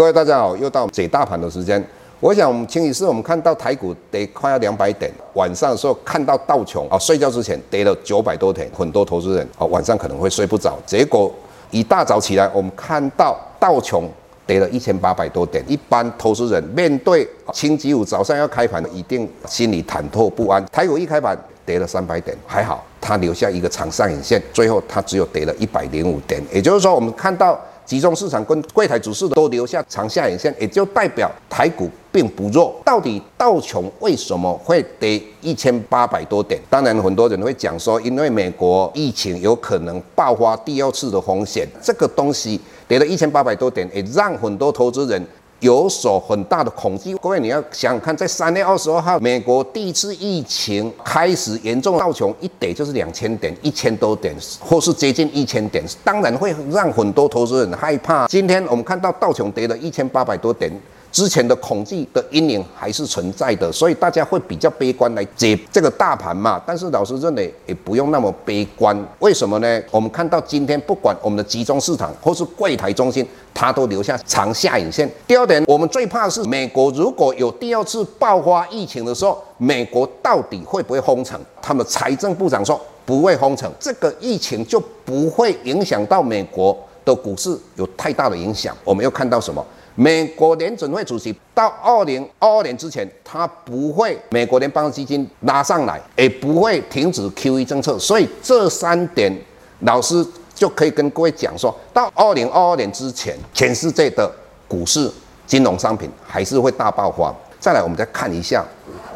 各位大家好，又到解大盘的时间。我想，我们清一色，我们看到台股跌快要两百点，晚上的时候看到道琼啊，睡觉之前跌了九百多点，很多投资人啊晚上可能会睡不着。结果一大早起来，我们看到道琼跌了一千八百多点，一般投资人面对星期五早上要开盘，一定心里忐忑不安。台股一开盘跌了三百点，还好它留下一个长上影线，最后它只有跌了一百零五点，也就是说，我们看到。集中市场跟柜台指数都留下长下影线，也就代表台股并不弱。到底道琼为什么会跌一千八百多点？当然，很多人会讲说，因为美国疫情有可能爆发第二次的风险，这个东西跌了一千八百多点，也让很多投资人。有所很大的恐惧，各位你要想想看，在三月二十二号，美国第一次疫情开始严重，道琼一跌就是两千点，一千多点，或是接近一千点，当然会让很多投资人害怕。今天我们看到道琼跌了一千八百多点。之前的恐惧的阴影还是存在的，所以大家会比较悲观来解这个大盘嘛。但是老师认为也不用那么悲观，为什么呢？我们看到今天不管我们的集中市场或是柜台中心，它都留下长下影线。第二点，我们最怕的是美国如果有第二次爆发疫情的时候，美国到底会不会封城？他们财政部长说不会封城，这个疫情就不会影响到美国的股市有太大的影响。我们又看到什么？美国联准会主席到二零二二年之前，他不会美国联邦基金拉上来，也不会停止 QE 政策，所以这三点老师就可以跟各位讲说，到二零二二年之前，全世界的股市、金融商品还是会大爆发。再来，我们再看一下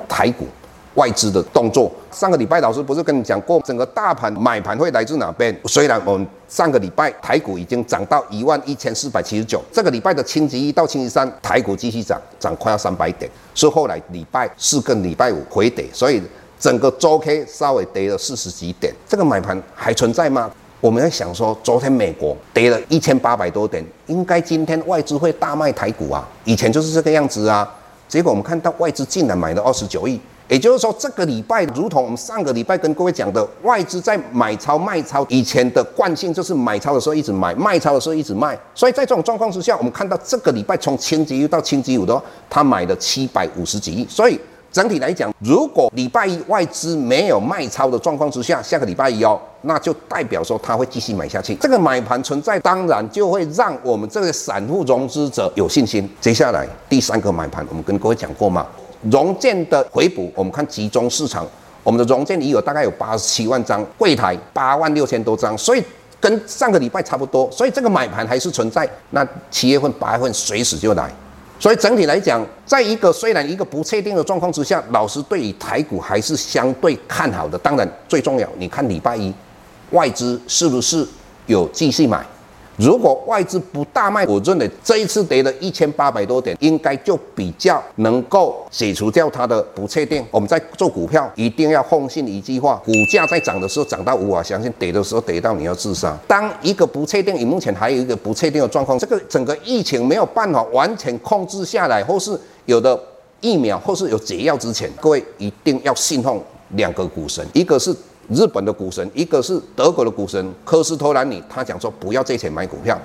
台股。外资的动作，上个礼拜老师不是跟你讲过，整个大盘买盘会来自哪边？虽然我们上个礼拜台股已经涨到一万一千四百七十九，这个礼拜的星期一到星期三台股继续涨，涨快要三百点，是后来礼拜四跟礼拜五回跌，所以整个周 K 稍微跌了四十几点，这个买盘还存在吗？我们在想说，昨天美国跌了一千八百多点，应该今天外资会大卖台股啊？以前就是这个样子啊，结果我们看到外资竟然买了二十九亿。也就是说，这个礼拜如同我们上个礼拜跟各位讲的，外资在买超卖超，以前的惯性就是买超的时候一直买，卖超的时候一直卖。所以在这种状况之下，我们看到这个礼拜从千级一到千级五的话，他买了七百五十几亿。所以整体来讲，如果礼拜一外资没有卖超的状况之下，下个礼拜一哦，那就代表说他会继续买下去。这个买盘存在，当然就会让我们这个散户融资者有信心。接下来第三个买盘，我们跟各位讲过嘛。融券的回补，我们看集中市场，我们的融券已有大概有八十七万张，柜台八万六千多张，所以跟上个礼拜差不多，所以这个买盘还是存在。那七月份、八月份随时就来，所以整体来讲，在一个虽然一个不确定的状况之下，老师对于台股还是相对看好的。当然最重要，你看礼拜一外资是不是有继续买？如果外资不大卖，我认为这一次跌了一千八百多点，应该就比较能够解除掉它的不确定。我们在做股票一定要奉信一句话：股价在涨的时候涨到无法相信，跌的时候跌到你要自杀。当一个不确定，你目前还有一个不确定的状况，这个整个疫情没有办法完全控制下来，或是有的疫苗或是有解药之前，各位一定要信奉两个股神，一个是。日本的股神，一个是德国的股神科斯托兰尼，他讲说不要借钱买股票。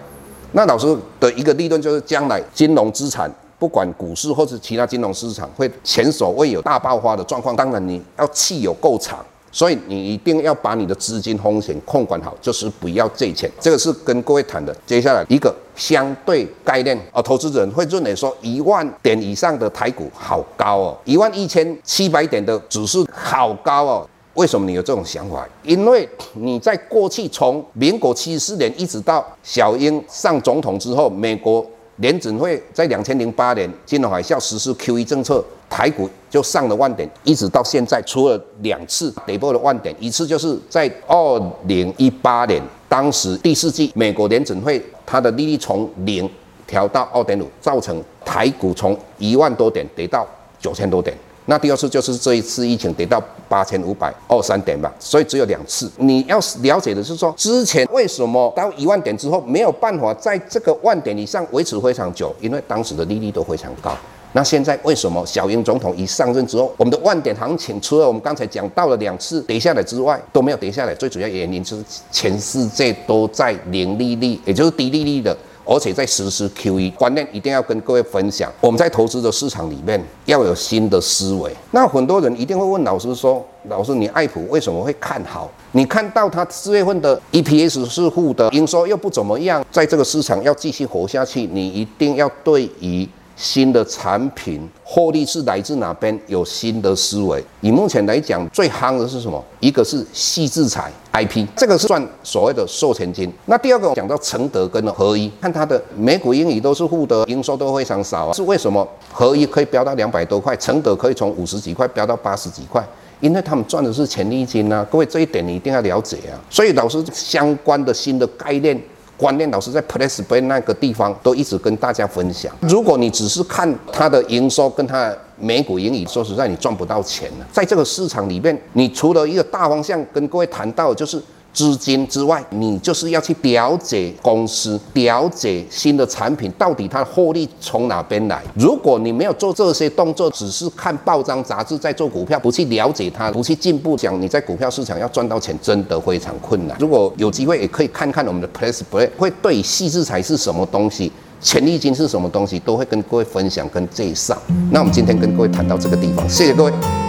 那老师的一个理论就是，将来金融资产，不管股市或是其他金融市场，会前所未有大爆发的状况。当然你要气有够长，所以你一定要把你的资金风险控管好，就是不要借钱。这个是跟各位谈的。接下来一个相对概念啊，投资人会认为说一万点以上的台股好高哦，一万一千七百点的指数好高哦。为什么你有这种想法？因为你在过去从民国七十四年一直到小英上总统之后，美国联准会在两千零八年金融海啸实施 QE 政策，台股就上了万点，一直到现在出了两次跌破了万点，一次就是在二零一八年，当时第四季美国联准会它的利率从零调到二点五，造成台股从一万多点跌到九千多点。那第二次就是这一次疫情跌到八千五百二三点吧，所以只有两次。你要了解的是说，之前为什么到一万点之后没有办法在这个万点以上维持非常久？因为当时的利率都非常高。那现在为什么小英总统一上任之后，我们的万点行情除了我们刚才讲到了两次跌下来之外，都没有跌下来？最主要原因就是全世界都在零利率，也就是低利率的。而且在实施 QE 观念，一定要跟各位分享。我们在投资的市场里面要有新的思维。那很多人一定会问老师说：“老师，你爱普为什么会看好？你看到它四月份的 EPS 是负的，营收又不怎么样，在这个市场要继续活下去，你一定要对于。”新的产品获利是来自哪边？有新的思维。以目前来讲，最夯的是什么？一个是矽智财 IP，这个是赚所谓的授权金。那第二个讲到承德跟合一，看它的每股盈余都是负的，营收都非常少啊。是为什么？合一可以飙到两百多块，承德可以从五十几块飙到八十几块，因为他们赚的是权利金啊。各位这一点你一定要了解啊。所以老师相关的新的概念。观念老师在 Press Bay 那个地方都一直跟大家分享。如果你只是看它的营收跟它每股盈余，说实在你赚不到钱了。在这个市场里面，你除了一个大方向跟各位谈到，就是。资金之外，你就是要去了解公司，了解新的产品到底它的获利从哪边来。如果你没有做这些动作，只是看报章杂志在做股票，不去了解它，不去进步，讲你在股票市场要赚到钱，真的非常困难。如果有机会，也可以看看我们的 PressPlay，会对矽智财是什么东西，权利金是什么东西，都会跟各位分享跟介绍。那我们今天跟各位谈到这个地方，谢谢各位。